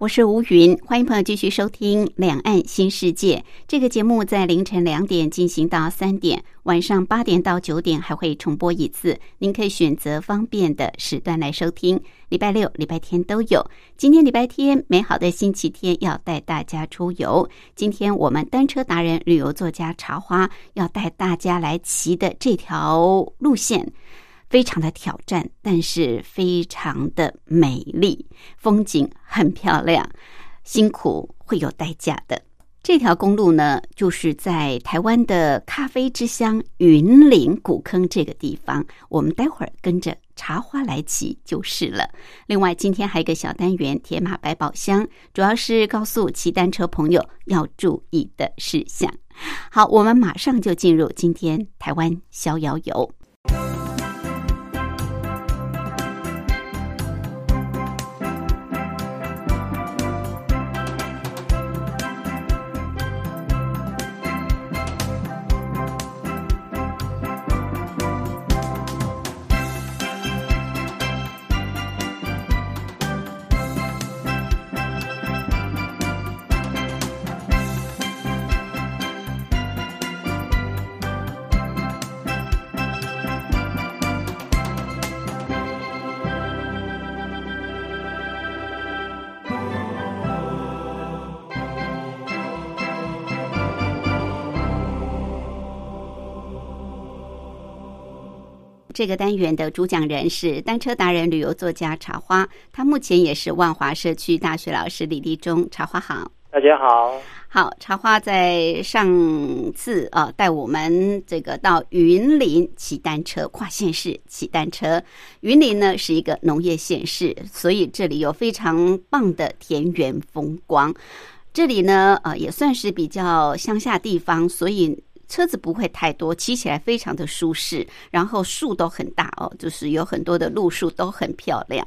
我是吴云，欢迎朋友继续收听《两岸新世界》这个节目，在凌晨两点进行到三点，晚上八点到九点还会重播一次，您可以选择方便的时段来收听。礼拜六、礼拜天都有。今天礼拜天，美好的星期天，要带大家出游。今天我们单车达人、旅游作家茶花要带大家来骑的这条路线。非常的挑战，但是非常的美丽，风景很漂亮，辛苦会有代价的。这条公路呢，就是在台湾的咖啡之乡云林古坑这个地方。我们待会儿跟着茶花来骑就是了。另外，今天还有一个小单元——铁马百宝箱，主要是告诉骑单车朋友要注意的事项。好，我们马上就进入今天台湾逍遥游。这个单元的主讲人是单车达人、旅游作家茶花，他目前也是万华社区大学老师李立忠。茶花好，大家好，好。茶花在上次啊带我们这个到云林骑单车，跨县市骑单车。云林呢是一个农业县市，所以这里有非常棒的田园风光。这里呢呃也算是比较乡下地方，所以。车子不会太多，骑起来非常的舒适，然后树都很大哦，就是有很多的路树都很漂亮。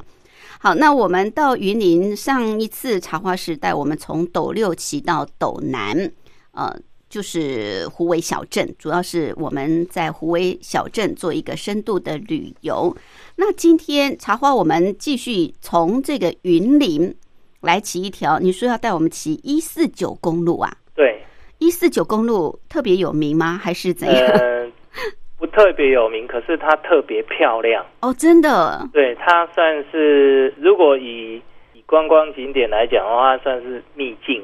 好，那我们到云林，上一次茶花时代，我们从斗六骑到斗南，呃，就是湖尾小镇，主要是我们在湖尾小镇做一个深度的旅游。那今天茶花，我们继续从这个云林来骑一条，你说要带我们骑一四九公路啊？对。一四九公路特别有名吗？还是怎样？呃，不特别有名，可是它特别漂亮哦，真的。对，它算是如果以以观光景点来讲的话，算是秘境。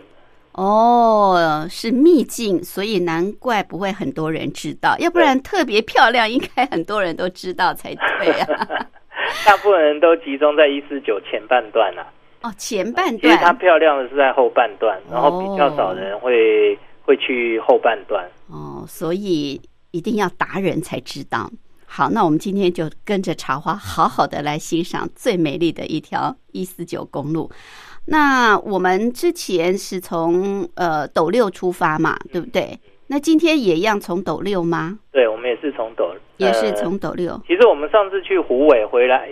哦，是秘境，所以难怪不会很多人知道，要不然特别漂亮，应该很多人都知道才对啊。大部分人都集中在一四九前半段啊。哦，前半段。其实它漂亮的是在后半段，然后比较少人会。会去后半段哦，所以一定要达人才知道。好，那我们今天就跟着茶花，好好的来欣赏最美丽的一条一四九公路。那我们之前是从呃斗六出发嘛，对不对？那今天也一样从斗六吗？对，我们也是从斗，也是从斗六。其实我们上次去湖尾回来。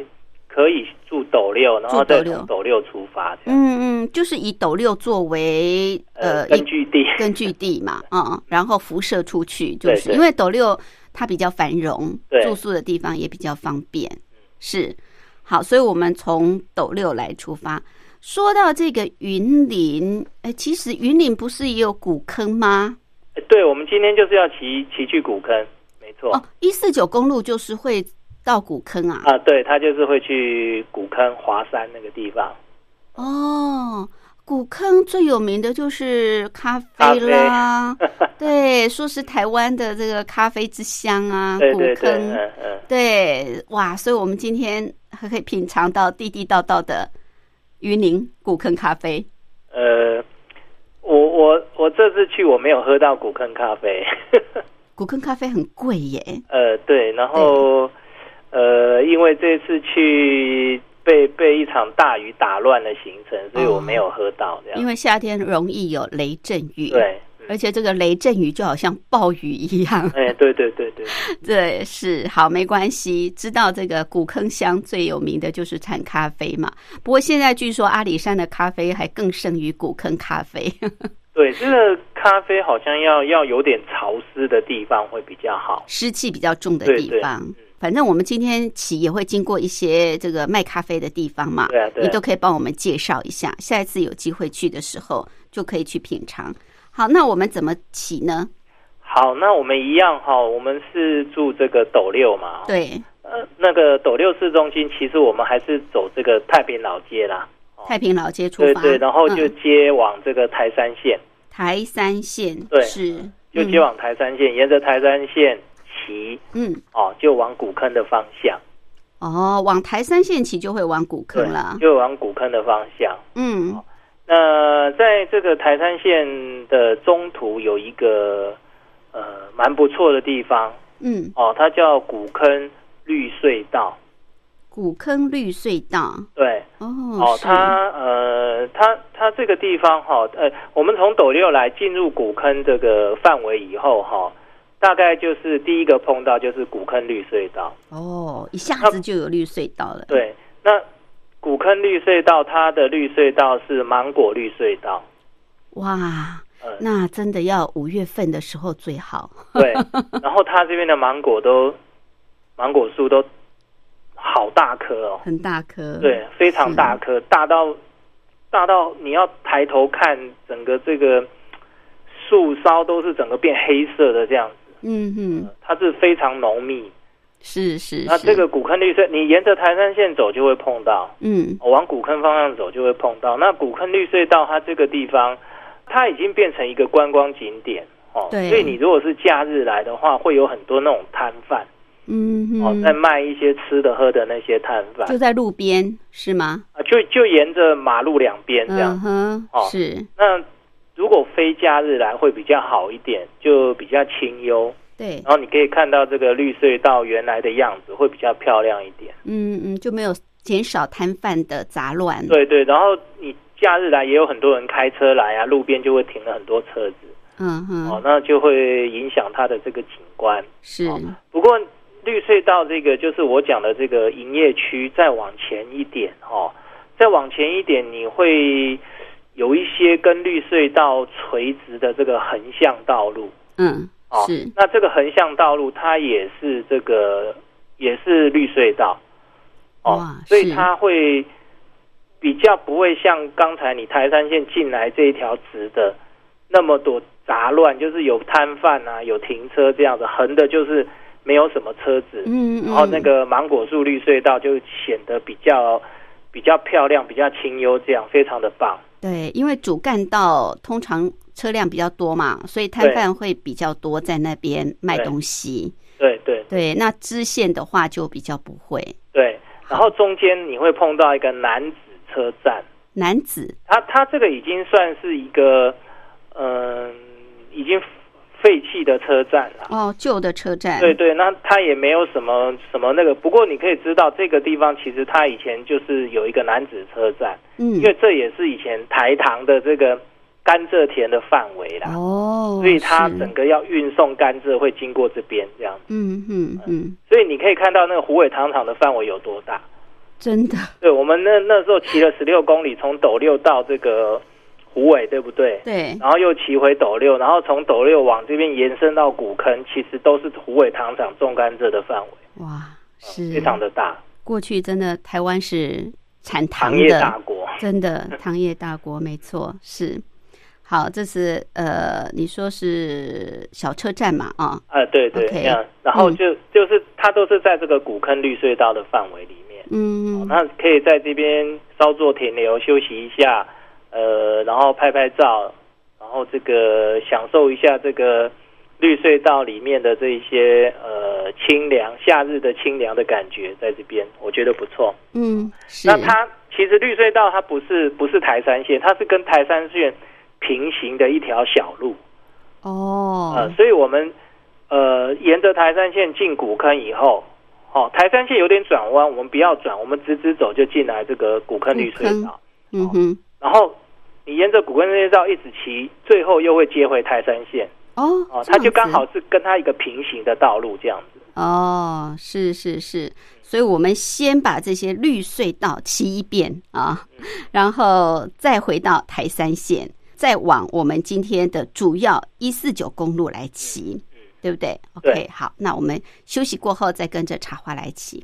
可以住斗六，然后再从斗六出发。嗯嗯，就是以斗六作为呃根据地，根据地嘛，嗯，然后辐射出去，就是因为斗六它比较繁荣，住宿的地方也比较方便。是，好，所以我们从斗六来出发。说到这个云林，哎，其实云林不是也有古坑吗？对，我们今天就是要骑骑去古坑，没错。哦，一四九公路就是会。到古坑啊？啊，对，他就是会去古坑华山那个地方。哦，古坑最有名的就是咖啡啦，对，说是台湾的这个咖啡之乡啊。古坑，嗯嗯，对，哇，所以我们今天还可以品尝到地地道道的云林古坑咖啡。呃，我我我这次去我没有喝到古坑咖啡，古坑咖啡很贵耶。呃，对，然后。呃，呃，因为这次去被被一场大雨打乱了行程，所以我没有喝到这样。因为夏天容易有雷阵雨，，对，而且这个雷阵雨就好像暴雨一样，哎，对对对对，对，是好，没关系。知道这个古坑乡最有名的就是产咖啡嘛，不过现在据说阿里山的咖啡还更胜于古坑咖啡。对，这个咖啡好像要要有点潮湿的地方会比较好。湿气比较重的对对地方。反正我们今天起也会经过一些这个卖咖啡的地方嘛，对啊对啊。你都可以帮我们介绍一下。下一次有机会去的时候就可以去品尝。好，那我们怎么起呢？好，那我们一样哈，我们是住这个斗六嘛，，对，呃，那个斗六市中心，其实我们还是走这个太平老街啦，太平老街出发，对对，然后就嗯。接往这个台山线，台山线，对。是。嗯就接往台山线，沿着台山线骑嗯哦，就往古坑的方向，哦，往台三线起就会往古坑了，就往古坑的方向。嗯那在这个台山线的中途有一个呃蛮不错的地方嗯，哦，它叫古坑绿隧道。古坑绿隧道，对，哦哦，它呃，它它这个地方哈、呃，我们从斗六来进入古坑这个范围以后哈、大概就是第一个碰到就是古坑绿隧道。哦，一下子就有绿隧道了，，对，那古坑绿隧道它的绿隧道是芒果绿隧道。哇，嗯，那真的要五月份的时候最好，对，然后它这边的芒果都芒果树都好大颗哦，很大颗，对，非常大颗，大到大到你要抬头看，整个这个树梢都是整个变黑色的这样子，嗯哼，它是非常浓密。是是是，那这个古坑绿隧，你沿着台山线走就会碰到，嗯。往古坑方向走就会碰到。那古坑绿隧道它这个地方，它已经变成一个观光景点哦，对。所以你如果是假日来的话，会有很多那种摊贩嗯哦，在，卖一些吃的喝的那些摊贩。就在路边是吗？啊，就就沿着马路两边这样。嗯。哼哦，是，那如果非假日来会比较好一点，就比较清幽，对，然后你可以看到这个绿隧道原来的样子，会比较漂亮一点。嗯嗯，就没有减少摊贩的杂乱，对对，然后你假日来也有很多人开车来啊，路边就会停了很多车子，嗯哼，哦，那就会影响它的这个景观。是，不过绿隧道这个就是我讲的这个营业区，再往前一点哦，再往前一点，你会有一些跟绿隧道垂直的这个横向道路。嗯哦。是，那这个横向道路它也是这个也是绿隧道。哦哇，所以它会比较不会像刚才你台山线进来这一条直的那么多杂乱，就是有摊贩啊，有停车这样子，横的就是没有什么车子，嗯嗯，然后那个芒果树绿隧道就显得比较比较漂亮，比较清幽，这样非常的棒。对，因为主干道通常车辆比较多嘛，所以摊对。贩会比较多在那边卖对。东西。对对。对，那支线的话就比较不会。对，然后中间你会碰到一个男子车站，男子。他他这个已经算是一个嗯、已经废弃的车站了。哦，旧的车站，对对，那它也没有什么什么那个，不过你可以知道这个地方其实它以前就是有一个男子车站，嗯。因，为这也是以前台糖的这个甘蔗田的范围啦，哦，所以它整个要运送甘蔗会经过这边这样，嗯嗯嗯，所以你可以看到那个虎尾糖厂的范围有多大。真的，对，我们那那时候骑了十六公里，从斗六到这个虎尾，对不对？对，然后又骑回斗六，然后从斗六往这边延伸到古坑，其实都是虎尾糖厂种甘蔗的范围，哇，是非常的大，过去真的台湾是产糖糖业的，大国。真的糖业大国，没错，是。好，这是呃，你说是小车站嘛？啊，呃，对对这样，然后嗯就、就是它都是在这个古坑绿隧道的范围里面，嗯，那可以在这边稍作停留休息一下，呃，然后拍拍照，然后这个享受一下这个绿隧道里面的这一些呃清凉，夏日的清凉的感觉，在这边我觉得不错。嗯，那它其实绿隧道它不是不是台山线，它是跟台山线平行的一条小路。哦呃，哦，所以我们呃沿着台山线进古坑以后，哦，好，台山线有点转弯，我们不要转，我们直直走就进来这个古坑绿隧道。嗯哼，然后你沿着古坑绿隧道一直骑，最后又会接回台山线。哦它就刚好是跟它一个平行的道路这样子。哦，是是是，所以我们先把这些绿隧道骑一遍啊，然后再回到台山线，再往我们今天的主要一四九公路来骑，对不对？OK，对好，那我们休息过后再跟着茶花来骑。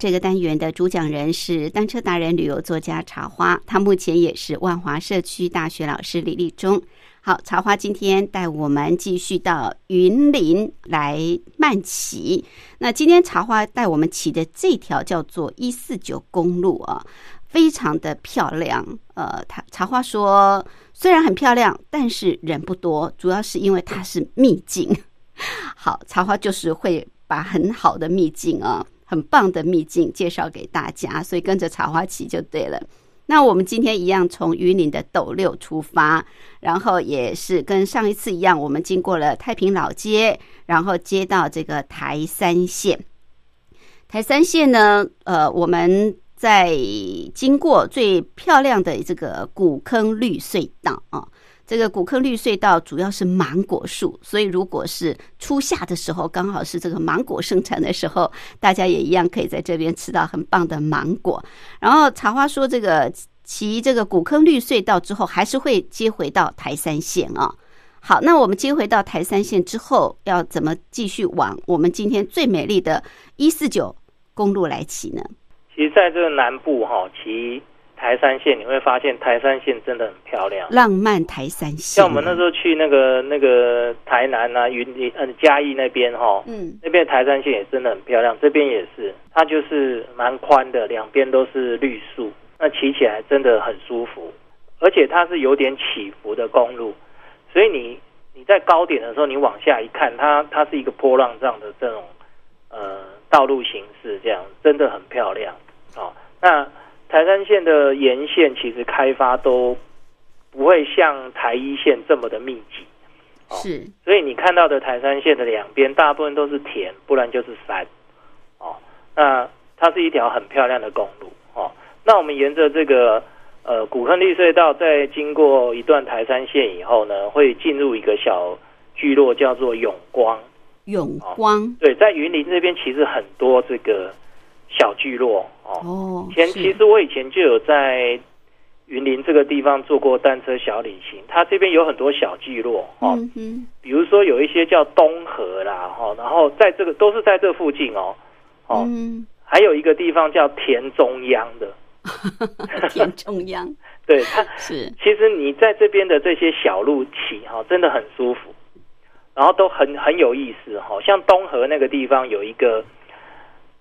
这个单元的主讲人是单车达人、旅游作家茶花，他目前也是万华社区大学老师李立忠。好，茶花今天带我们继续到云林来慢骑。那今天茶花带我们骑的这条叫做一四九公路啊，非常的漂亮。呃，他茶花说，虽然很漂亮，但是人不多，主要是因为它是秘境。好，茶花就是会把很好的秘境啊。很棒的秘境介绍给大家，所以跟着茶花骑就对了。那我们今天一样从云林的斗六出发，然后也是跟上一次一样，我们经过了太平老街，然后接到这个台三线。台三线呢，呃，我们在经过最漂亮的这个古坑绿隧道啊。这个古坑绿隧道主要是芒果树，所以如果是初夏的时候，刚好是这个芒果盛产的时候，大家也一样可以在这边吃到很棒的芒果。然后茶花说，这个骑这个古坑绿隧道之后，还是会接回到台三线啊。好，那我们接回到台三线之后，要怎么继续往我们今天最美丽的一四九公路来骑呢？其实，在这个南部哈，骑台山线，你会发现台山线真的很漂亮，浪漫台山线。像我们那时候去那个那个台南啊、云林、嗯嘉义那边哈，嗯，那边台山线也真的很漂亮。这边也是，它就是蛮宽的，两边都是绿树，那骑起来真的很舒服，而且它是有点起伏的公路。所以你你在高点的时候，你往下一看，它它是一个波浪状的这种呃道路形式，这样真的很漂亮哦。那台山线的沿线其实开发都不会像台一线这么的密集，是。所以你看到的台山线的两边大部分都是田，不然就是山哦。那它是一条很漂亮的公路哦。那我们沿着这个。呃，古坑绿隧道在经过一段台山线以后呢，会进入一个小聚落，叫做永光。永光对，在云林这边其实很多这个小聚落哦。哦，前其实我以前就有在云林这个地方做过单车小旅行，它这边有很多小聚落哦。比如说有一些叫东河啦，哈，然后在这个都是在这附近哦。哦，还有一个地方叫田中央的。田中央，对，它是其实你在这边的这些小路骑哈，真的很舒服，然后都很很有意思哈。像东河那个地方有一个，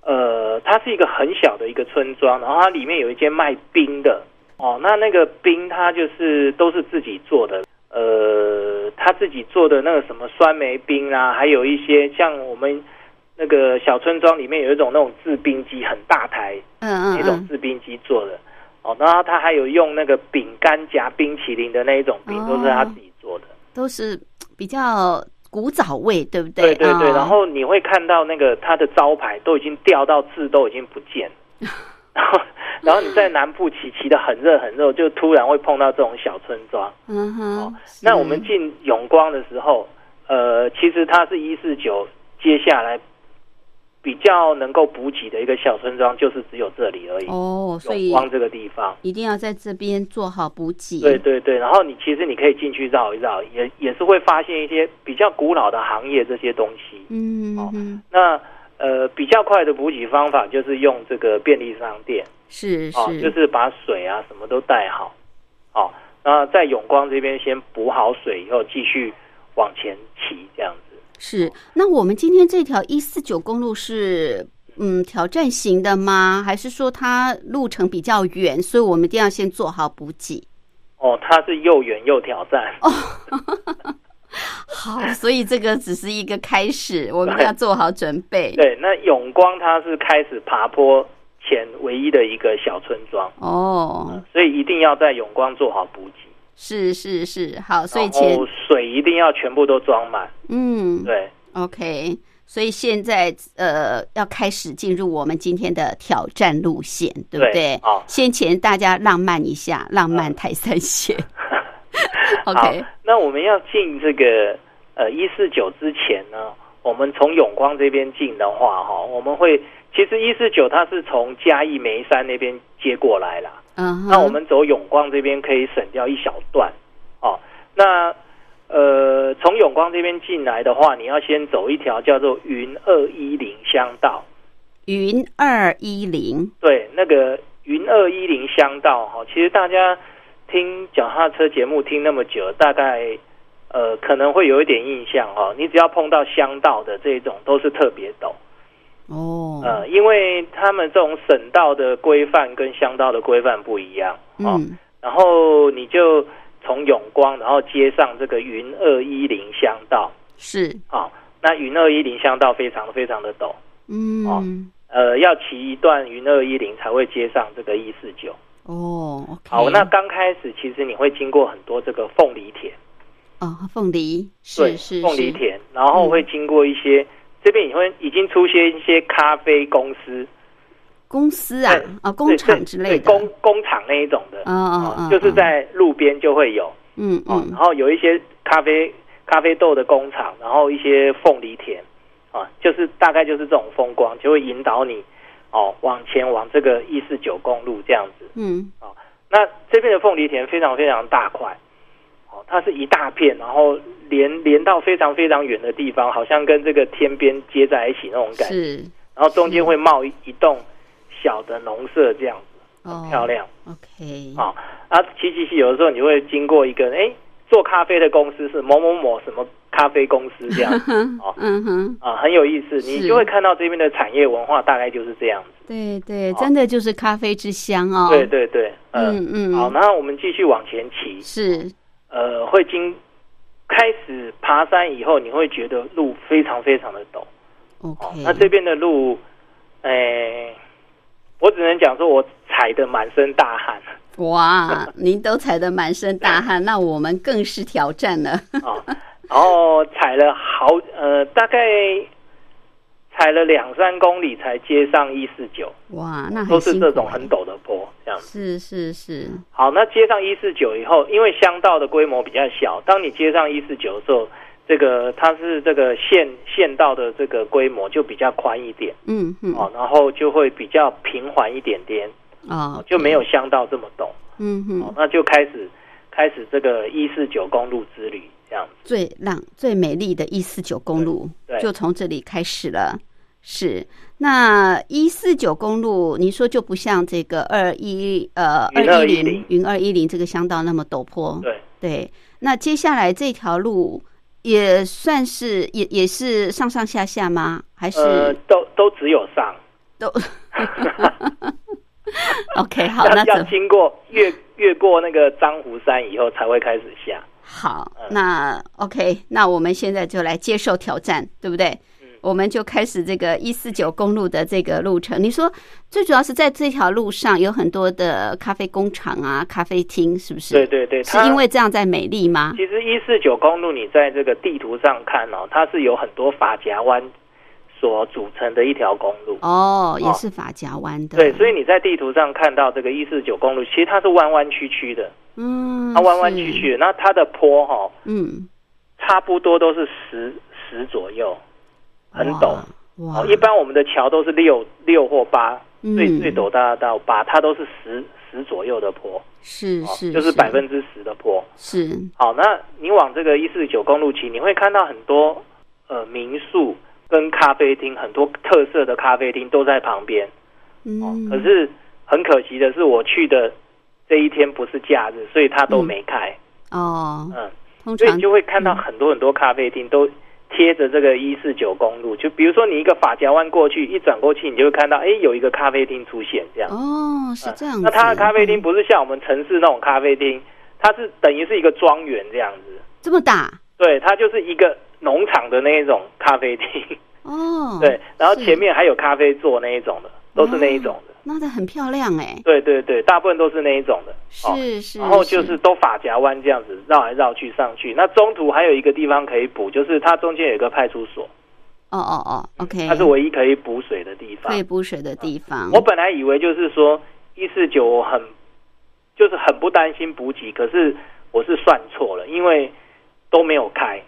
呃，它是一个很小的一个村庄，然后它里面有一间卖冰的哦。那那个冰它就是都是自己做的，呃，他自己做的那个什么酸梅冰啊，还有一些像我们。那个小村庄里面有一种那种制冰机，很大台，嗯嗯，那种制冰机做的哦。然后他还有用那个饼干夹冰淇淋的那一种饼，都是他自己做的，都是比较古早味，对不对？对对对。然后你会看到那个它的招牌都已经掉到字都已经不见，然 后然后你在南部骑骑的很热很热，就突然会碰到这种小村庄。嗯哼。那我们进永光的时候，呃，其实它是一四九，接下来。比较能够补给的一个小村庄，就是只有这里而已哦，所以光这个地方一定要在这边做好补给。对对对，然后你其实你可以进去绕一绕，也也是会发现一些比较古老的行业这些东西。嗯，哦，那呃比较快的补给方法就是用这个便利商店，是是，就是把水啊什么都带好，好，那在永光这边先补好水以后，继续往前骑这样子。是，那我们今天这条一四九公路是嗯挑战型的吗？还是说它路程比较远，所以我们一定要先做好补给？哦，它是又远又挑战哦。好，所以这个只是一个开始，我们要做好准备。对，那永光它是开始爬坡前唯一的一个小村庄哦，所以一定要在永光做好补给。是是是，好，所以前水一定要全部都装满。嗯，对，OK，所以现在呃要开始进入我们今天的挑战路线，对不对？好，先前大家浪漫一下，浪漫台三线。OK，那我们要进这个呃一四九之前呢，我们从永光这边进的话，哈，我们会其实一四九它是从嘉义梅山那边接过来了。那我们走永光这边可以省掉一小段，哦，那呃从永光这边进来的话，你要先走一条叫做云二一零乡道。云二一零，对，那个云二一零乡道哈，其实大家听脚踏车节目听那么久，大概呃可能会有一点印象哦。你只要碰到乡道的这种，都是特别陡。哦，呃，因为他们这种省道的规范跟乡道的规范不一样，嗯，然后你就从永光，然后接上这个云二一零乡道，是，好，那云二一零乡道非常非常的陡，嗯，哦呃，要骑一段云二一零才会接上这个一四九，哦，好，那刚开始其实你会经过很多这个凤梨田，啊，凤梨，是是。凤梨田，然后会经过一些。这边也会已经出现一些咖啡公司，公司啊啊工厂之类的。工工厂那一种的，哦哦就是在路边就会有，嗯嗯，然后有一些咖啡咖啡豆的工厂，然后一些凤梨田，啊，就是大概就是这种风光，就会引导你哦往前往这个一四九公路这样子，嗯，哦，那这边的凤梨田非常非常大块，哦，它是一大片，然后连连到非常非常远的地方，好像跟这个天边接在一起那种感觉。是然后中间会冒一一栋小的农舍，这样子哦，漂亮。OK，啊啊，骑骑骑，有的时候你会经过一个，哎，做咖啡的公司是某某某什么咖啡公司这样子 哦嗯哼，啊，很有意思。你就会看到这边的产业文化大概就是这样子。对对，哦真的就是咖啡之乡哦。对对对，嗯嗯嗯，好，那我们继续往前骑，是呃，会经开始爬山以后，你会觉得路非常非常的陡。OK 哦，。那这边的路，哎，我只能讲说我踩的满身大汗。哇，您都踩得满身大汗，那我们更是挑战了。哦，然后踩了好呃，大概踩了两三公里才接上一四九，哇，那都是这种很陡的坡，这样。子。是是是，好，那接上一四九以后，因为乡道的规模比较小，当你接上一四九的时候，这个它是这个县县道的这个规模就比较宽一点。嗯嗯。哦，然后就会比较平缓一点点，哦，就没有乡道这么陡。嗯哼，，哦那就开始开始这个一四九公路之旅这样子。最浪最美丽的一四九公路对对。就从这里开始了。是，那一四九公路，你说就不像这个二一呃云二一零210云二一零这个乡道那么陡坡，对，对。那接下来这条路也算是也也是上上下下吗？还是、呃，都都只有上。都 OK？好，那要经过越越过那个漳湖山以后才会开始下。好，嗯那 OK，那我们现在就来接受挑战，对不对？嗯我们就开始这个一四九公路的这个路程。你说最主要是在这条路上有很多的咖啡工厂啊、咖啡厅，是不是？对对对，是因为这样在美丽吗？其实一四九公路你在这个地图上看哦，它是有很多法夹弯所组成的一条公路。哦，也是法夹湾的。对，所以你在地图上看到这个一四九公路，其实它是弯弯曲曲的，嗯，它弯弯曲，曲的。那它的坡哈、嗯，差不多都是十十左右，很陡。一般我们的桥都是六六或八，嗯最最陡大到八，它都是十十左右的坡，哦是是，就是百分之十的坡。是好，那你往这个一四九公路骑，你会看到很多呃民宿跟咖啡厅，很多特色的咖啡厅都在旁边。哦，嗯，可是很可惜的是，我去的这一天不是假日，所以它都没开。哦，嗯，所以你就会看到很多很多咖啡厅都贴着这个一四九公路。就比如说你一个法夹湾过去，一转过去，你就会看到，哎，有一个咖啡厅出现这样。哦是这样子。那它的咖啡厅嗯不是像我们城市那种咖啡厅，它是等于是一个庄园这样子。这么大对，它就是一个农场的那一种咖啡厅，哦，对，然后前面还有咖啡座那一种的，都是那一种的，那的很漂亮哎，对对对，大部分都是那一种的，哦，是是，然后就是都发夹弯这样子绕来绕去上去，那中途还有一个地方可以补，就是它中间有一个派出所，哦哦哦，OK，它是唯一可以补水的地方可以。补水的地方。我本来以为就是说一四九我很就是很不担心补给，可是我是算错了，因为都没有开，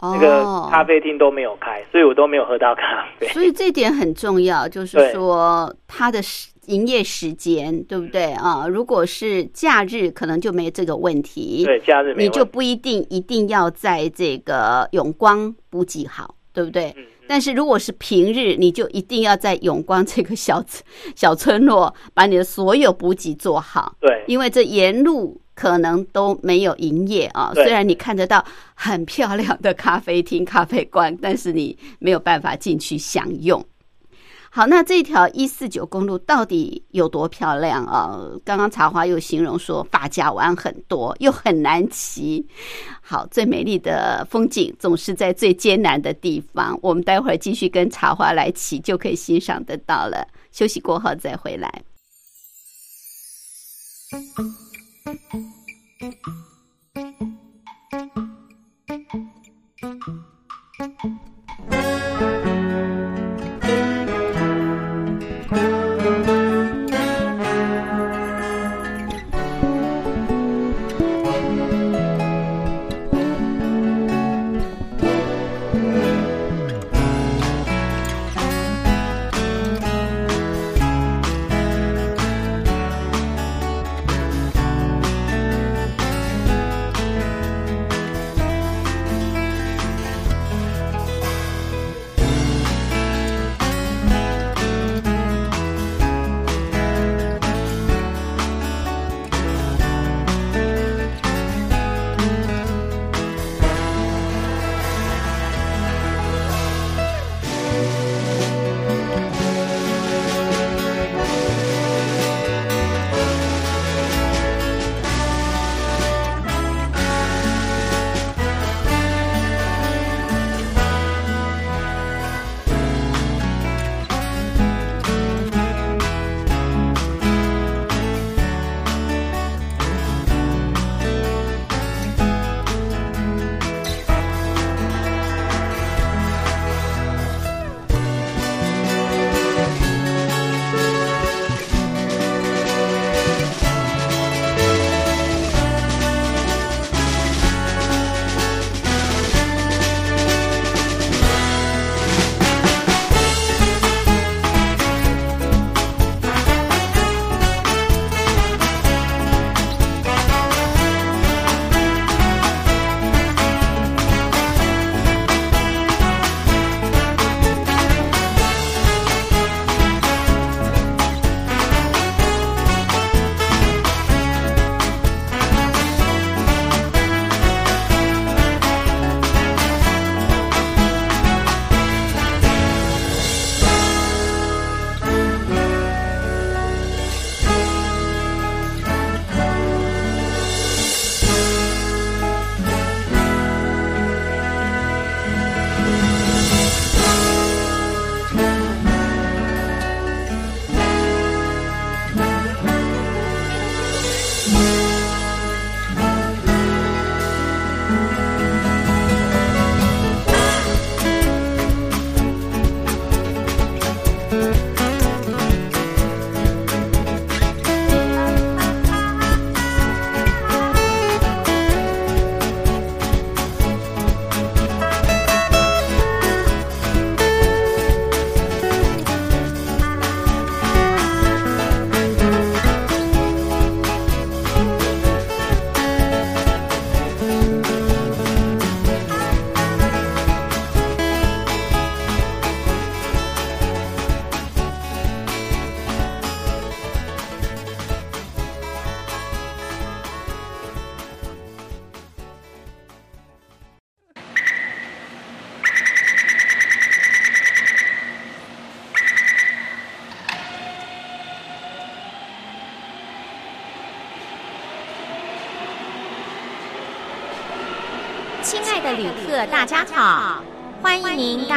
那个哦咖啡厅都没有开，所以我都没有喝到咖啡。所以这点很重要，就是说它的时营业时间，对不对啊？如果是假日，可能就没这个问题。对，假日没你就不一定一定要在这个永光补给好，对不对？但是如果是平日，你就一定要在永光这个小 小村落把你的所有补给做好，对因为这沿路可能都没有营业啊。对虽然你看得到很漂亮的咖啡厅、咖啡馆，但是你没有办法进去享用。好，那这条一四九公路到底有多漂亮啊？刚刚茶花又形容说发夹弯很多，又很难骑。好，最美丽的风景总是在最艰难的地方。我们待会儿继续跟茶花来骑，就可以欣赏得到了。休息过后再回来。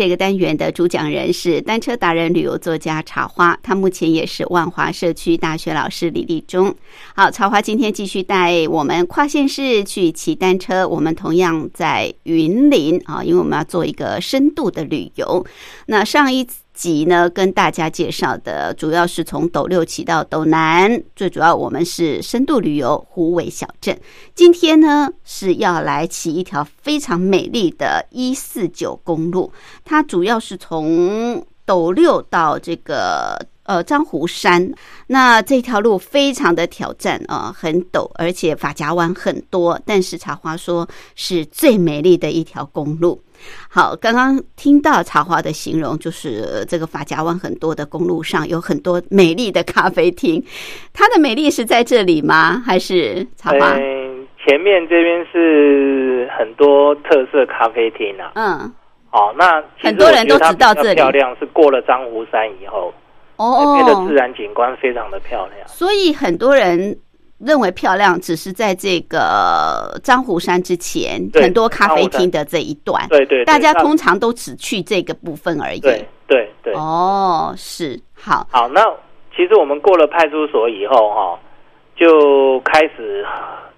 这个单元的主讲人是单车达人、旅游作家茶花，他目前也是万华社区大学老师李立忠。好，茶花今天继续带我们跨县市去骑单车，我们同样在云林啊，因为我们要做一个深度的旅游。那上一。集呢，跟大家介绍的主要是从斗六骑到斗南，最主要我们是深度旅游湖尾小镇。今天呢是要来骑一条非常美丽的一四九公路，它主要是从斗六到这个呃樟湖山。那这条路非常的挑战啊，很陡，而且法夹弯很多。但是茶花说是最美丽的一条公路。好，刚刚听到茶花的形容，就是这个法夹湾很多的公路上有很多美丽的咖啡厅。它的美丽是在这里吗？还是茶花？嗯，前面这边是很多特色咖啡厅啊。嗯，好，那很多人都知道这里漂亮，是过了樟湖山以后，哦，那边的自然景观非常的漂亮，所以很多人。认为漂亮，只是在这个樟湖山之前，很多咖啡厅的这一段。对对，大家通常都只去这个部分而已。对对对。哦，是好。好，那其实我们过了派出所以后，哈，就开始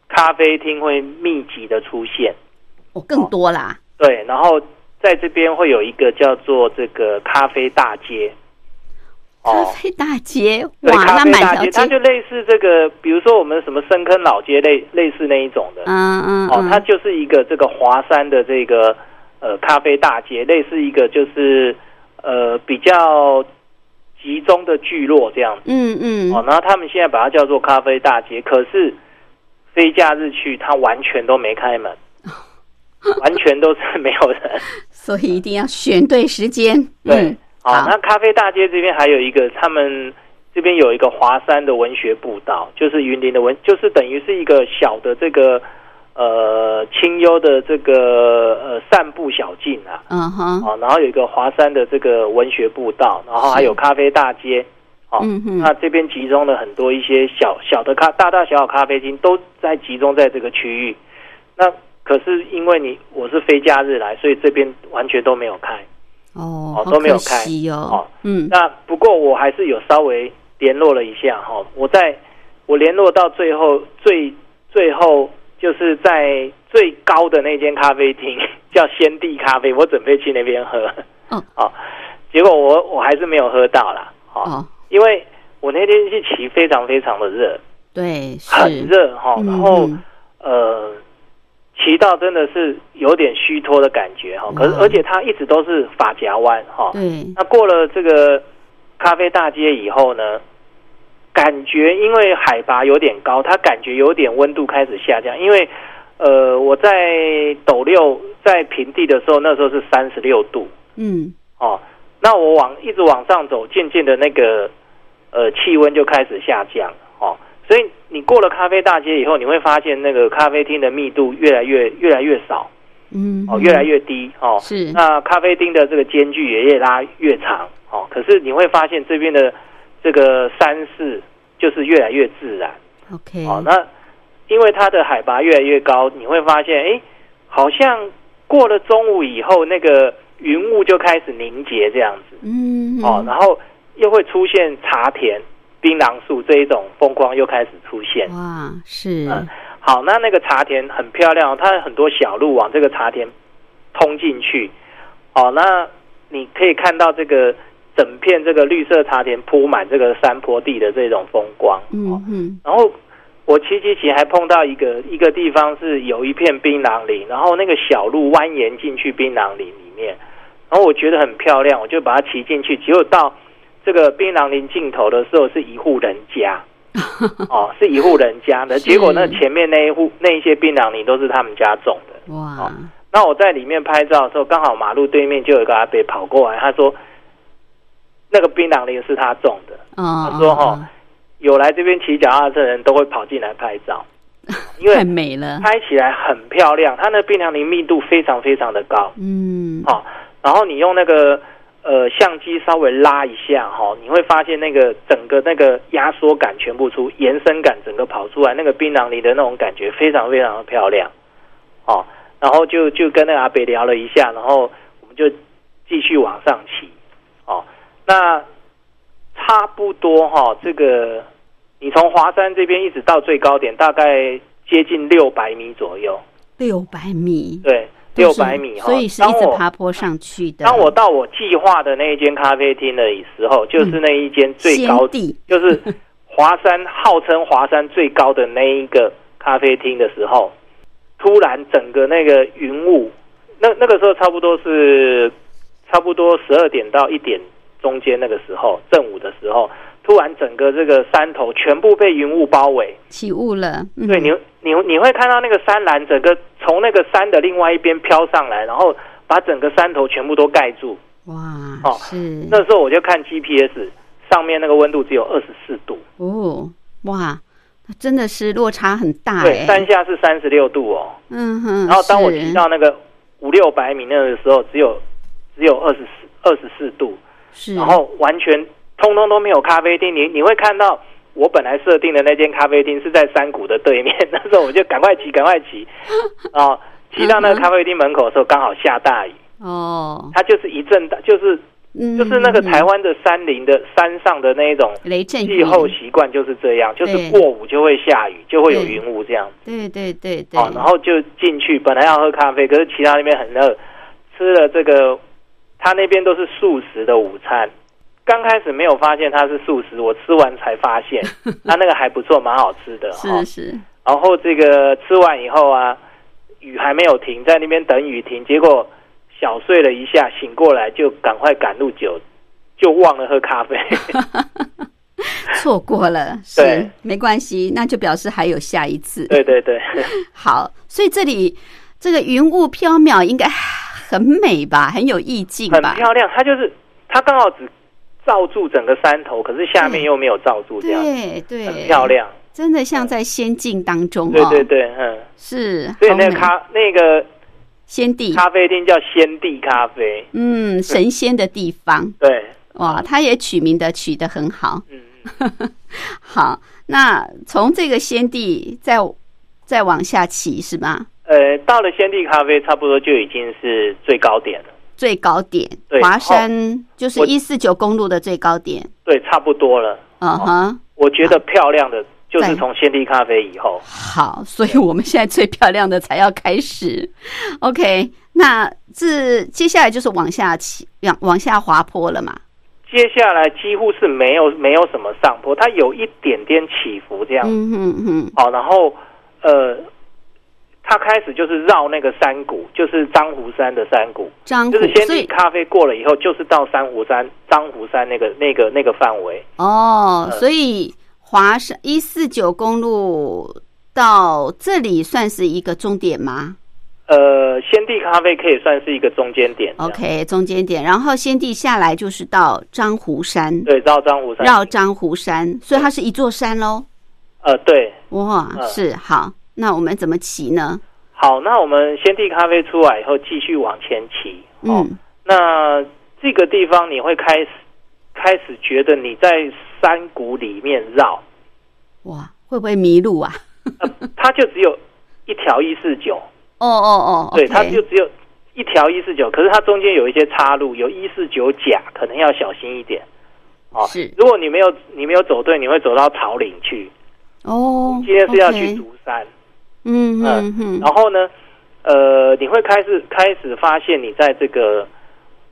咖啡厅会密集的出现。哦，更多啦。对，然后在这边会有一个叫做这个咖啡大街。咖啡大街，哇，那满条街，它就类似这个，比如说我们什么深坑老街类类似那一种的，嗯嗯，哦，它就是一个这个华山的这个呃咖啡大街，类似一个就是呃比较集中的聚落这样子，嗯嗯，哦，然后他们现在把它叫做咖啡大街，可是非假日去，它完全都没开门，完全都是没有人，所以一定要选对时间，对。好，那咖啡大街这边还有一个，他们这边有一个华山的文学步道，就是云林的文，就是等于是一个小的这个呃清幽的这个呃散步小径啊。嗯哼。哦，然后有一个华山的这个文学步道，然后还有咖啡大街。哦。嗯哼。那这边集中了很多一些小小的咖大大小小咖啡厅，都在集中在这个区域。那可是因为你我是非假日来，所以这边完全都没有开。哦，都没有开。哦，嗯，那不过我还是有稍微联络了一下哈，我在我联络到最后最最后就是在最高的那间咖啡厅 叫先帝咖啡，我准备去那边喝，嗯，哦，结果我我还是没有喝到啦，哦，因为我那天去骑非常非常的热，对，很热哈，然后呃。骑到真的是有点虚脱的感觉哈，可是而且它一直都是发夹弯哈。嗯。那过了这个咖啡大街以后呢，感觉因为海拔有点高，它感觉有点温度开始下降。因为呃，我在斗六在平地的时候，那时候是三十六度。嗯。哦，那我往一直往上走，渐渐的那个呃气温就开始下降。哦。所以你过了咖啡大街以后，你会发现那个咖啡厅的密度越来越越来越少，嗯，哦，越来越低，哦，是。那咖啡厅的这个间距也越拉越长，哦，可是你会发现这边的这个山势就是越来越自然，OK，哦，那因为它的海拔越来越高，你会发现，哎，好像过了中午以后，那个云雾就开始凝结这样子，嗯，哦，然后又会出现茶田。槟榔树这一种风光又开始出现，哇，是，嗯，好，那那个茶田很漂亮，它很多小路往这个茶田通进去，哦，那你可以看到这个整片这个绿色茶田铺满这个山坡地的这种风光，嗯嗯，然后我骑骑骑还碰到一个一个地方是有一片槟榔林，然后那个小路蜿蜒进去槟榔林里面，然后我觉得很漂亮，我就把它骑进去，结果到。这个槟榔林尽头的时候是一户人家，哦，是一户人家的。结果呢，前面那一户那一些槟榔林都是他们家种的。哇！那我在里面拍照的时候，刚好马路对面就有一个阿伯跑过来，他说那个槟榔林是他种的，哦，他说哈有来这边骑脚踏车的人都会跑进来拍照，因太美了，拍起来很漂亮，它那槟榔林密度非常非常的高，嗯，好、然后你用那个呃相机稍微拉一下哈、你会发现那个整个那个压缩感全部出，延伸感整个跑出来，那个槟榔里的那种感觉非常非常的漂亮，哦，然后就就跟那个阿北聊了一下，然后我们就继续往上骑，哦，那差不多哈、这个你从华山这边一直到最高点，大概接近六百米左右，六百米，对，六百米哈、所以是一直爬坡上去的。当我到我计划的那一间咖啡厅的时候，就是那一间最高先，地，就是华山号称华山最高的那一个咖啡厅的时候，突然整个那个云雾，那那个时候差不多是差不多十二点到一点中间那个时候，正午的时候，突然整个这个山头全部被云雾包围，起雾了。嗯对你，你你会看到那个山岚整个从那个山的另外一边飘上来，然后把整个山头全部都盖住。哇，哦是那时候我就看 GPS，上面那个温度只有二十四度，哦，哇，真的是落差很大对，哎。山下是三十六度哦。嗯哼，然后当我是骑到那个五六百米那个时候，只有只有二十四二十四度，是，然后完全通通都没有咖啡厅。你你会看到我本来设定的那间咖啡厅是在山谷的对面，那时候我就赶快骑，赶快骑，哦，骑到那个咖啡厅门口的时候，刚好下大雨，哦，它就是一阵大，就是嗯就是那个嗯台湾的山林的山上的那一种雷阵雨。气候习惯就是这样，就是对。过午就会下雨，就会有对。云雾这样。对对对对，哦，然后就进去，本来要喝咖啡，可是其他那边很热，吃了这个，他那边都是素食的午餐。刚开始没有发现它是素食，我吃完才发现，它 那个还不错，蛮好吃的哈、是是，然后这个吃完以后啊，雨还没有停，在那边等雨停，结果小睡了一下，醒过来就赶快赶路酒，就忘了喝咖啡。错过了，对是没关系，那就表示还有下一次。对对对，好，所以这里这个云雾飘渺，应该很美吧，很有意境很吧？漂亮。它就是它刚好只罩住整个山头，可是下面又没有罩住，这样对对，很漂，亮。真的像在仙境当中哦。对对对，嗯，是，所以那个咖那个仙地，咖啡厅叫仙地咖啡，嗯，神仙的地方，对，哇，他也取名的取得很好。嗯，好，那从这个仙地再再往下骑是吗？呃，到了仙地咖啡，差不多就已经是最高点了，最高点，对华山就是我一四九公路的最高点。对，差不多了。嗯哼，我觉得漂亮的就是在从仙地咖啡以后，好，所以我们现在最漂亮的才要开始。OK，那这接下来就是往下起，往往下滑坡了嘛？接下来几乎是没有没有什么上坡，它有一点点起伏这样。嗯哼哼，好，然后呃，它开始就是绕那个山谷，就是张湖山的山谷，张就是，仙所以地咖啡过了以后，就是到珊瑚山、张湖山那个、那个、那个范围。哦，呃所以华山一四九公路到这里算是一个终点吗呃，先帝咖啡可以算是一个中间点。？OK，中间点，然后先帝下来就是到张湖山，对，绕张湖山。绕张湖山，所以它是一座山喽。呃，对。哇，嗯是好，那我们怎么骑呢？好，那我们先递咖啡出来以后，继续往前骑。哦，嗯，那这个地方你会开始开始觉得你在山谷里面绕，哇，会不会迷路啊？呃，它就只有一条一四九，哦哦哦，对，它就只有一条一四九，可是它中间有一些岔路，有一四九甲，可能要小心一点。哦，是如果你没有你没有走对，你会走到草岭去。哦，今天是要去竹山，嗯嗯嗯，然后呢，呃，你会开始开始发现你在这个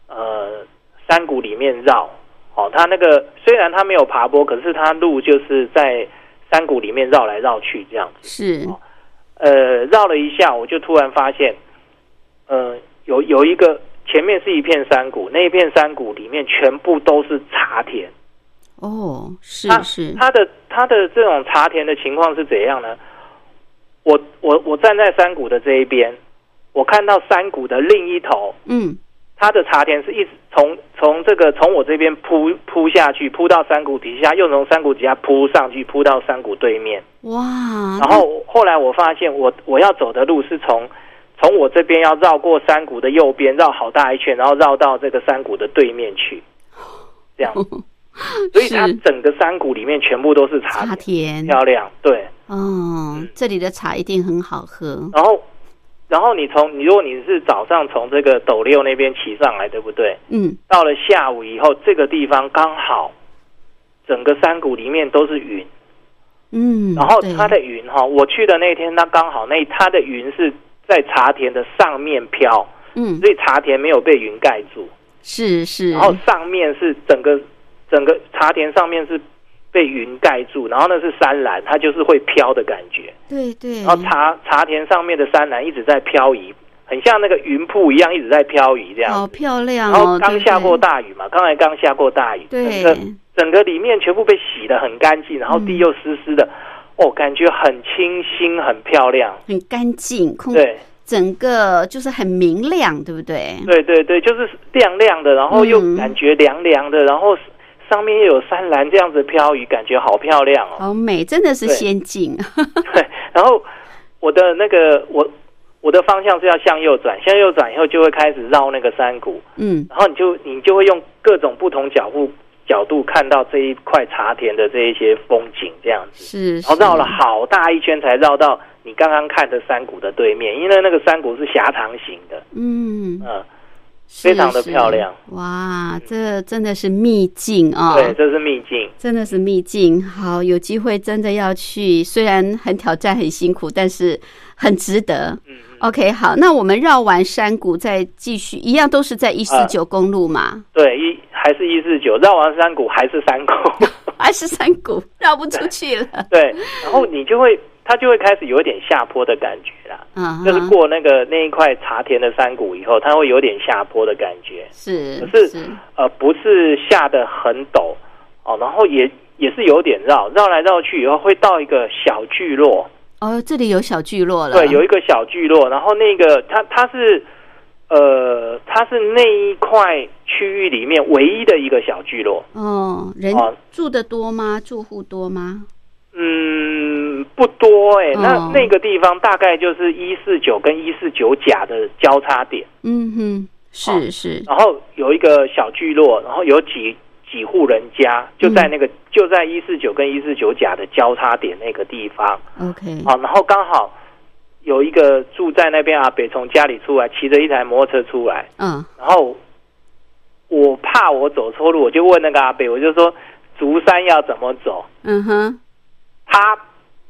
呃山谷里面绕，哦，它那个虽然它没有爬坡，可是它路就是在山谷里面绕来绕去这样子。是呃，绕了一下，我就突然发现，呃，有有一个前面是一片山谷，那一片山谷里面全部都是茶田。哦，是它是，它的它的这种茶田的情况是怎样呢？我我我站在山谷的这一边，我看到山谷的另一头，嗯，它的茶田是一直从从这个从我这边铺铺下去，铺到山谷底下，又从山谷底下铺上去，铺到山谷对面。哇，然后后来我发现我，我要走的路是从从我这边要绕过山谷的右边，绕好大一圈，然后绕到这个山谷的对面去，这样。所以它整个山谷里面全部都是茶茶田漂亮。对，哦，这里的茶一定很好喝。然后然后你从你如果你是早上从这个斗六那边骑上来，对不对？嗯，到了下午以后，这个地方刚好整个山谷里面都是云，嗯，然后它的云哈，我去的那天，它刚好那它的云是在茶田的上面飘，嗯。所以茶田没有被云盖住，是是，然后上面是整个整个茶田上面是被云盖住，然后那是山岚，它就是会飘的感觉，对对，然后茶茶田上面的山岚一直在漂移，很像那个云瀑一样一直在漂移这样好。漂亮然后哦，对刚下过大雨嘛，刚才刚下过大雨，对。整个整个里面全部被洗得很干净，然后地又湿湿的，哦，感觉很清新，很漂亮。很干净，空对。整个就是很明亮，对不对？对对对，就是亮亮的，然后又嗯。感觉凉凉的，然后上面又有山岚这样子飘雨，感觉好漂亮哦。好美，真的是仙境。对，然后我的那个我我的方向是要向右转，向右转以后就会开始绕那个山谷，嗯，然后你就你就会用各种不同角度角度看到这一块茶田的这一些风景，这样子。是，然后绕了好大一圈才绕到你刚刚看的山谷的对面，因为那个山谷是狭长型的，嗯，嗯，是非常的漂亮。哇，这真的是秘境啊！对，这是秘境。真的是秘境。好，有机会真的要去，虽然很挑战、很辛苦，但是很值得。嗯，嗯 OK，好，那我们绕完山谷再继续，一样都是在一四啊九公路嘛，对，一还是一四九，绕完山谷还是山谷。还是山谷绕不出去了。对，然后你就会，它就会开始有一点下坡的感觉啦。嗯，就是过那个那一块茶田的山谷以后，它会有点下坡的感觉。是可是呃，不是下的很陡哦，然后也也是有点绕，绕来绕去以后会到一个小聚落，哦，这里有小聚落了。对，有一个小聚落，然后那个它它是呃，它是那一块区域里面唯一的一个小聚落，哦，人哦住的多吗？住户多吗？嗯，不多哎、那哦。那个地方大概就是一四九跟一四九甲的交叉点，嗯哼，是哦。是，然后有一个小聚落，然后有几几户人家就在那个、就在一四九跟一四九甲的交叉点那个地方，OK，好，然后刚好有一个住在那边阿北从家里出来，骑着一台摩托车出来，嗯。然后我怕我走错路，我就问那个阿北，我就说竹山要怎么走，嗯哼，他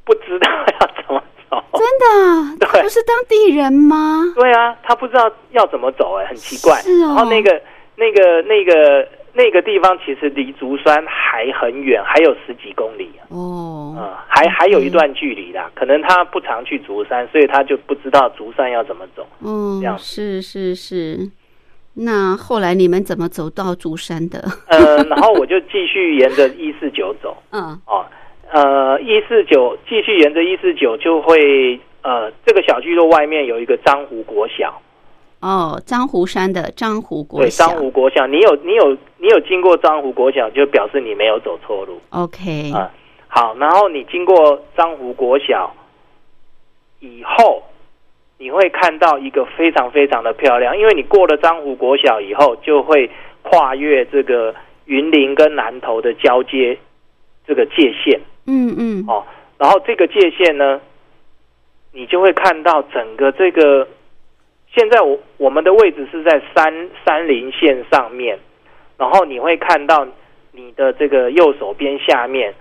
不知道要怎么走。真的啊，对他不是当地人吗？对啊，他不知道要怎么走、哎，很奇怪。是哦然后那个、那个、那个、那个地方其实离竹山还很远，还有十几公里啊，哦，嗯，还还有一段距离啦。可能他不常去竹山，所以他就不知道竹山要怎么走。嗯这样，是是是。那后来你们怎么走到竹山的？呃，然后我就继续沿着一四九走 嗯哦，呃，一四九继续沿着一四九就会呃，这个小聚落外面有一个张湖国小，哦，樟湖山的张湖国小。对，小樟湖国小，你有你有你有经过张湖国小，就表示你没有走错路。，OK，啊、好，然后你经过张湖国小以后，你会看到一个非常非常的漂亮，因为你过了张湖国小以后，就会跨越这个云林跟南投的交接这个界限嗯嗯，哦，然后这个界限呢，你就会看到整个这个。现在我我们的位置是在山山林线上面，然后你会看到你的这个右手边下面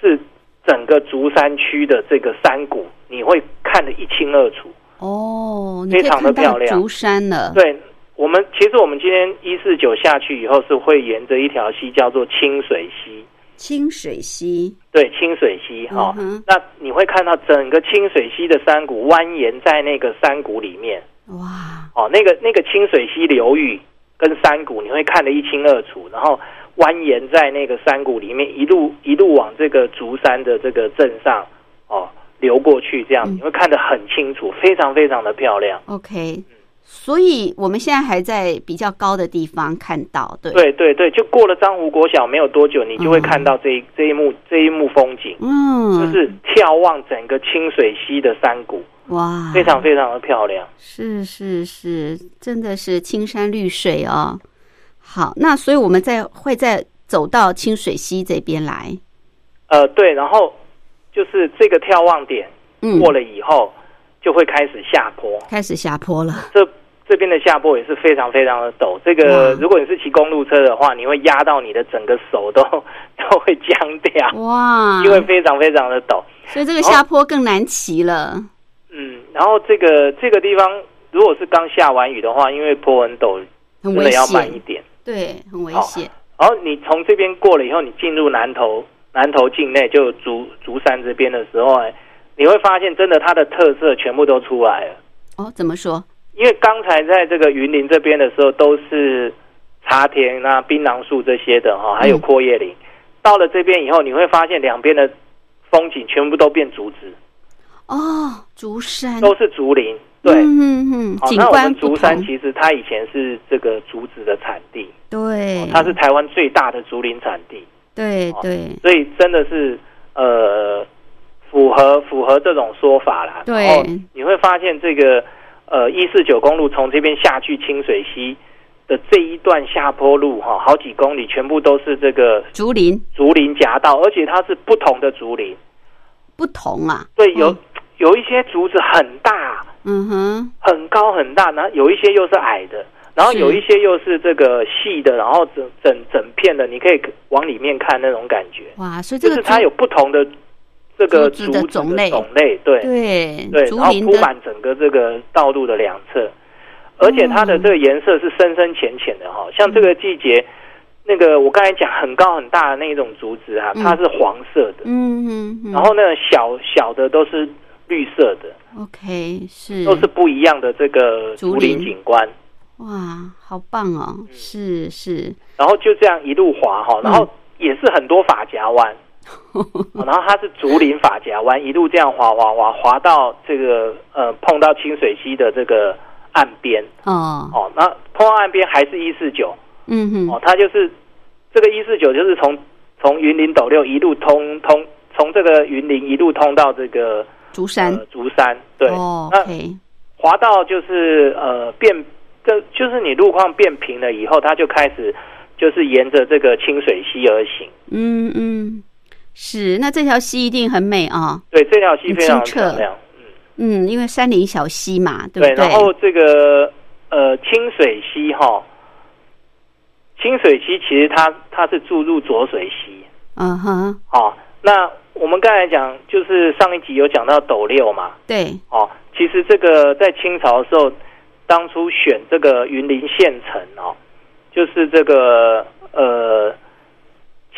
是整个竹山区的这个山谷，你会看得一清二楚。哦，非常的漂亮竹山了。对我们，其实我们今天一四九下去以后，是会沿着一条溪叫做清水溪，清水溪，对，清水溪哈、那你会看到整个清水溪的山谷蜿蜒在那个山谷里面，哇，哦，那个那个清水溪流域跟山谷，你会看得一清二楚，然后蜿蜒在那个山谷里面，一路一路往这个竹山的这个镇上，哦，流过去，这样嗯。你会看得很清楚，非常非常的漂亮。OK，所以我们现在还在比较高的地方看到，对，对对对，就过了张湖国小没有多久，你就会看到这一、这一幕这一幕风景，嗯，就是眺望整个清水溪的山谷，哇，非常非常的漂亮。是是是，真的是青山绿水哦。好，那所以我们再会再走到清水溪这边来，呃，对，然后就是这个眺望点嗯，过了以后，就会开始下坡。开始下坡了，这这边的下坡也是非常非常的陡。这个如果你是骑公路车的话，你会压到你的整个手都 都会僵掉，哇，因为非常非常的陡。所以这个下坡更难骑了，嗯，然后这个这个地方，如果是刚下完雨的话，因为坡很陡，真的要慢一险，点。对，很危好险，然后你从这边过了以后，你进入南投南投境内，就竹竹山这边的时候，哎，你会发现真的它的特色全部都出来了。哦，怎么说？因为刚才在这个云林这边的时候，都是茶田啊、槟榔树这些的哈，还有嗯阔叶林。到了这边以后，你会发现两边的风景全部都变竹子，哦，竹山，都是竹林。对，嗯嗯嗯，那我们竹山其实它以前是这个竹子的产地，对，它是台湾最大的竹林产地，哦对。对所以真的是呃符合符合这种说法啦。对。你会发现这个呃一四九公路从这边下去清水溪的这一段下坡路哈，好几公里全部都是这个竹林竹林夹道，而且它是不同的竹林。不同啊，对，有、嗯有一些竹子很大，嗯哼，很高很大，然后有一些又是矮的，然后有一些又是这个细的，然后整整整片的，你可以往里面看那种感觉。哇，所以这个就是它有不同的这个竹子的种类。种类，对。对对，然后铺满整个这个道路的两侧，而且它的这个颜色是深深浅浅的哈，像这个季节。那个我刚才讲很高很大的那种竹子啊，嗯。它是黄色的，嗯嗯嗯，然后那个小小的都是绿色的，OK 是。都是不一样的这个竹竹林林景观。哇，好棒哦，嗯。是是，然后就这样一路滑哈，然后嗯也是很多法夹弯，然后它是竹林法夹弯，一路这样滑滑滑滑到这个呃碰到清水溪的这个岸边。哦，哦，那碰到岸边还是一四九。嗯哼，哦，它就是这个一四九就是从从云林斗六一路通通从这个云林一路通到这个竹山。呃竹山对，哦那滑到就是呃变，这就是你路况变平了以后，它就开始就是沿着这个清水溪而行。嗯嗯，是，那这条溪一定很美啊，对，这条溪非常漂亮。嗯，因为山林小溪嘛，对对，不对？然后这个呃清水溪哈，清水溪其实它它是注入浊水溪嗯哼，哦。那我们刚才讲，就是上一集有讲到斗六嘛，对，哦，其实这个在清朝的时候，当初选这个云林县城哦，就是这个呃，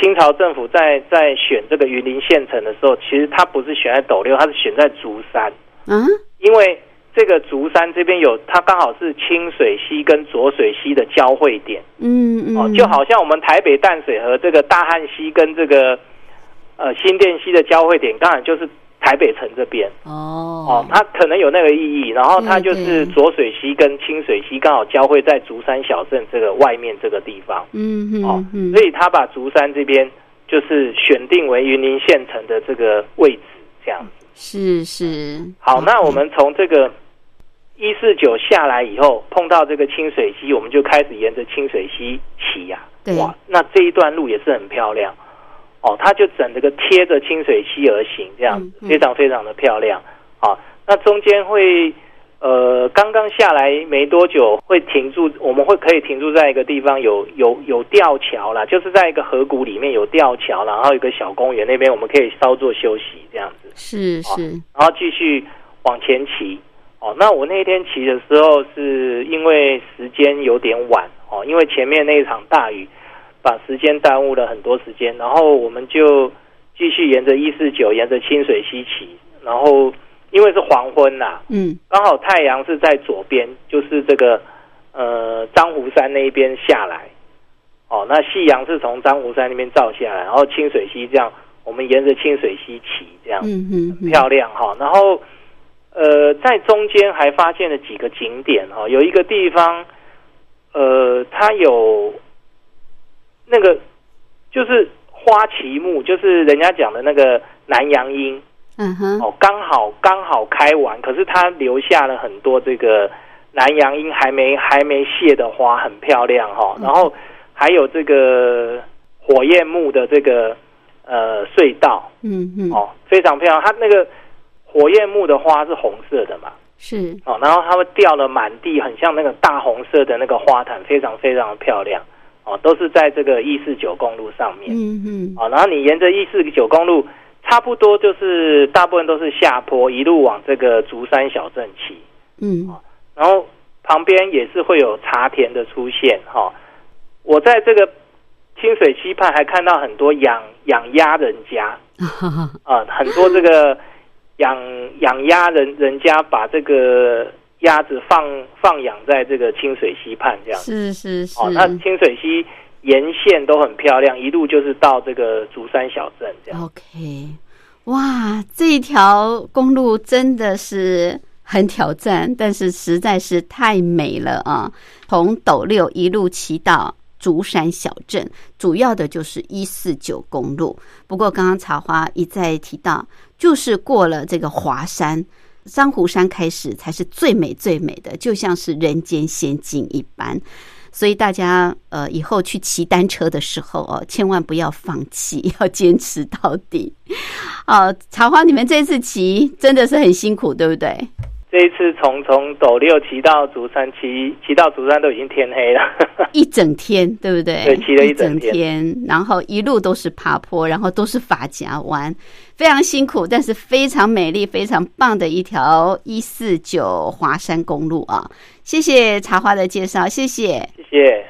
清朝政府在在选这个云林县城的时候，其实它不是选在斗六，它是选在竹山，嗯，因为这个竹山这边有它刚好是清水溪跟浊水溪的交汇点。嗯嗯，哦，就好像我们台北淡水河这个大汉溪跟这个呃新店溪的交汇点，刚好就是台北城这边。哦。哦，，它可能有那个意义，然后它就是对浊水溪跟清水溪刚好交汇在竹山小镇这个外面这个地方，嗯哦嗯，哦，所以他把竹山这边就是选定为云林县城的这个位置，这样。子。是是，好，那我们从这个一四九下来以后，碰到这个清水溪，我们就开始沿着清水溪骑呀、对。哇，那这一段路也是很漂亮。哦，它就整这个贴着清水溪而行，这样子非常非常的漂亮。好、那中间会呃刚刚下来没多久会停住，我们会可以停住在一个地方有有有吊桥啦，就是在一个河谷里面有吊桥，然后有一个小公园那边我们可以稍作休息这样子。是是，然后继续往前骑。哦，那我那天骑的时候是因为时间有点晚哦，因为前面那一场大雨把时间耽误了很多时间，然后我们就继续沿着一四九沿着清水溪骑，然后因为是黄昏呐、嗯刚好太阳是在左边，就是这个呃张湖山那一边下来，哦，那夕阳是从张湖山那边照下来，然后清水溪这样，我我们沿着清水溪骑，这样嗯哼哼，漂亮哈。然后呃，在中间还发现了几个景点哈，有一个地方，呃，它有那个就是花旗木，就是人家讲的那个南洋樱。嗯哼，哦，刚好刚好开完，可是它留下了很多这个南洋樱还没还没谢的花，很漂亮哈。然后还有这个火焰木的这个呃隧道。嗯哼，哦，非常漂亮。它那个火焰木的花是红色的嘛，是，哦，然后它会掉了满地，很像那个大红色的那个花坛，非常非常的漂亮。哦，都是在这个一四九公路上面。嗯嗯，哦，然后你沿着一四九公路，差不多就是大部分都是下坡，一路往这个竹山小镇骑。嗯然后旁边也是会有茶田的出现哈、我在这个清水溪畔还看到很多养养鸭人家 啊、很多这个养养鸭人人家把这个鸭子放放养在这个清水溪畔这样。是是是，哦，那清水溪沿线都很漂亮，一路就是到这个竹山小镇这样。OK，哇，这一条公路真的是很挑战，但是实在是太美了啊！从斗六一路骑到竹山小镇，主要的就是一四九公路。不过刚刚茶花一再提到，就是过了这个华山。珊瑚山开始才是最美最美的，就像是人间仙境一般。所以大家呃以后去骑单车的时候哦，千万不要放弃，要坚持到底。哦，茶花，你们这次骑真的是很辛苦，对不对？这一次从从斗六骑到竹山，骑骑到竹山都已经天黑了。一整天，对不对？对骑了一整整天然后一路都是爬坡，然后都是发夹弯，非常辛苦，但是非常美丽、非常棒的一条一四九华山公路啊！谢谢茶花的介绍，谢谢。谢谢。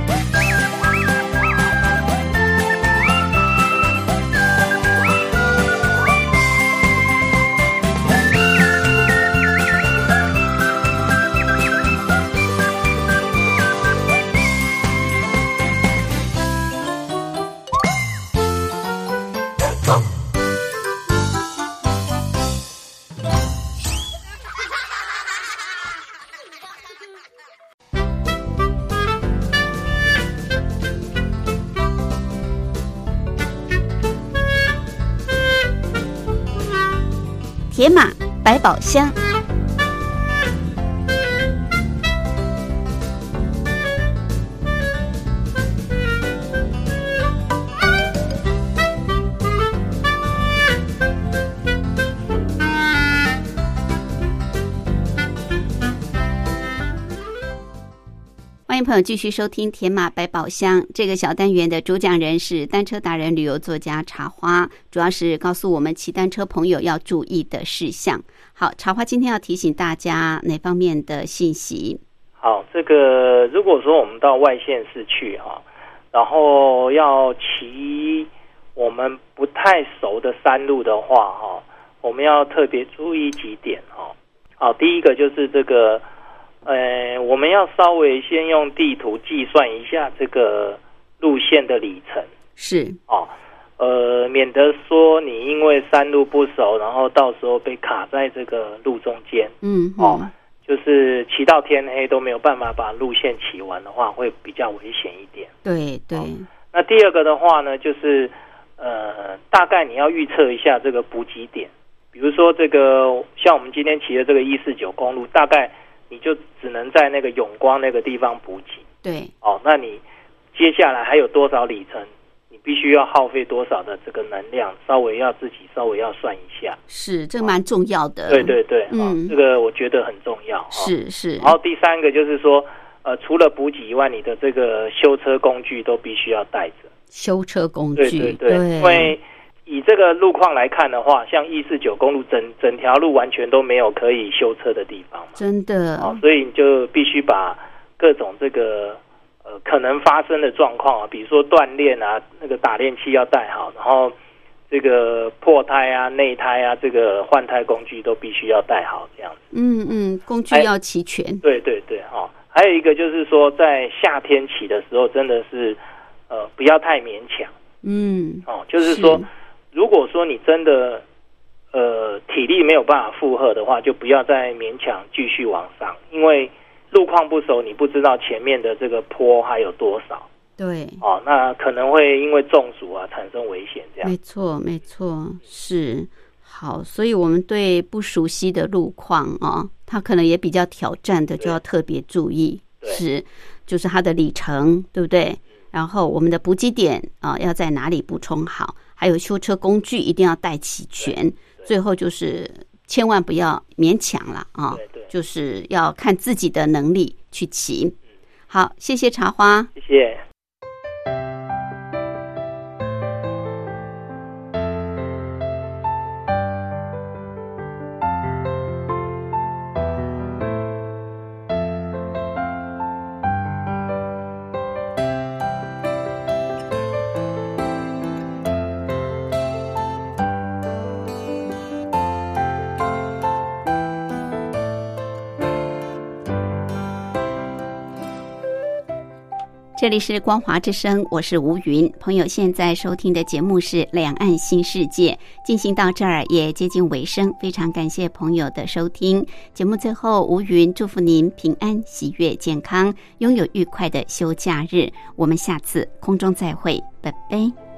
宝箱继续收听《铁马百宝箱》这个小单元的主讲人是单车达人、旅游作家茶花，主要是告诉我们骑单车朋友要注意的事项。好，茶花今天要提醒大家哪方面的信息？好，这个如果说我们到外县市去哈，然后要骑我们不太熟的山路的话哈，我们要特别注意几点哈。好，第一个就是这个。呃，我们要稍微先用地图计算一下这个路线的里程，是哦，呃，免得说你因为山路不熟，然后到时候被卡在这个路中间，嗯，哦，就是骑到天黑都没有办法把路线骑完的话，会比较危险一点。对对。那第二个的话呢，就是呃，大概你要预测一下这个补给点，比如说这个像我们今天骑的这个一四九公路，大概。你就只能在那个永光那个地方补给。对。哦，那你接下来还有多少里程？你必须要耗费多少的这个能量？稍微要自己稍微要算一下。是，这蛮重要的。对对对，嗯，这个我觉得很重要。是是。然后第三个就是说，呃，除了补给以外，你的这个修车工具都必须要带着。修车工具。对对对。因为以这个路况来看的话，像一四九公路整整条路完全都没有可以修车的地方，真的哦，所以你就必须把各种这个呃可能发生的状况啊，比如说断链啊，那个打链器要带好，然后这个破胎啊、内胎啊，这个换胎工具都必须要带好，这样子。嗯嗯，工具要齐全。对对对，哈，还有一个就是说，在夏天起的时候，真的是呃不要太勉强。嗯，哦，就是说。如果说你真的呃体力没有办法负荷的话，就不要再勉强继续往上，因为路况不熟，你不知道前面的这个坡还有多少。对，哦，那可能会因为中暑啊产生危险。这样，没错，没错，是好。所以我们对不熟悉的路况啊，它可能也比较挑战的，就要特别注意。是，就是它的里程，对不对？然后我们的补给点啊，要在哪里补充好？还有修车工具一定要带齐全，最后就是千万不要勉强了啊！就是要看自己的能力去骑。好，谢谢茶花，谢谢。这里是光华之声，我是吴云。朋友现在收听的节目是《两岸新世界》，进行到这儿也接近尾声，非常感谢朋友的收听。节目最后，吴云祝福您平安、喜悦、健康，拥有愉快的休假日。我们下次空中再会，拜拜。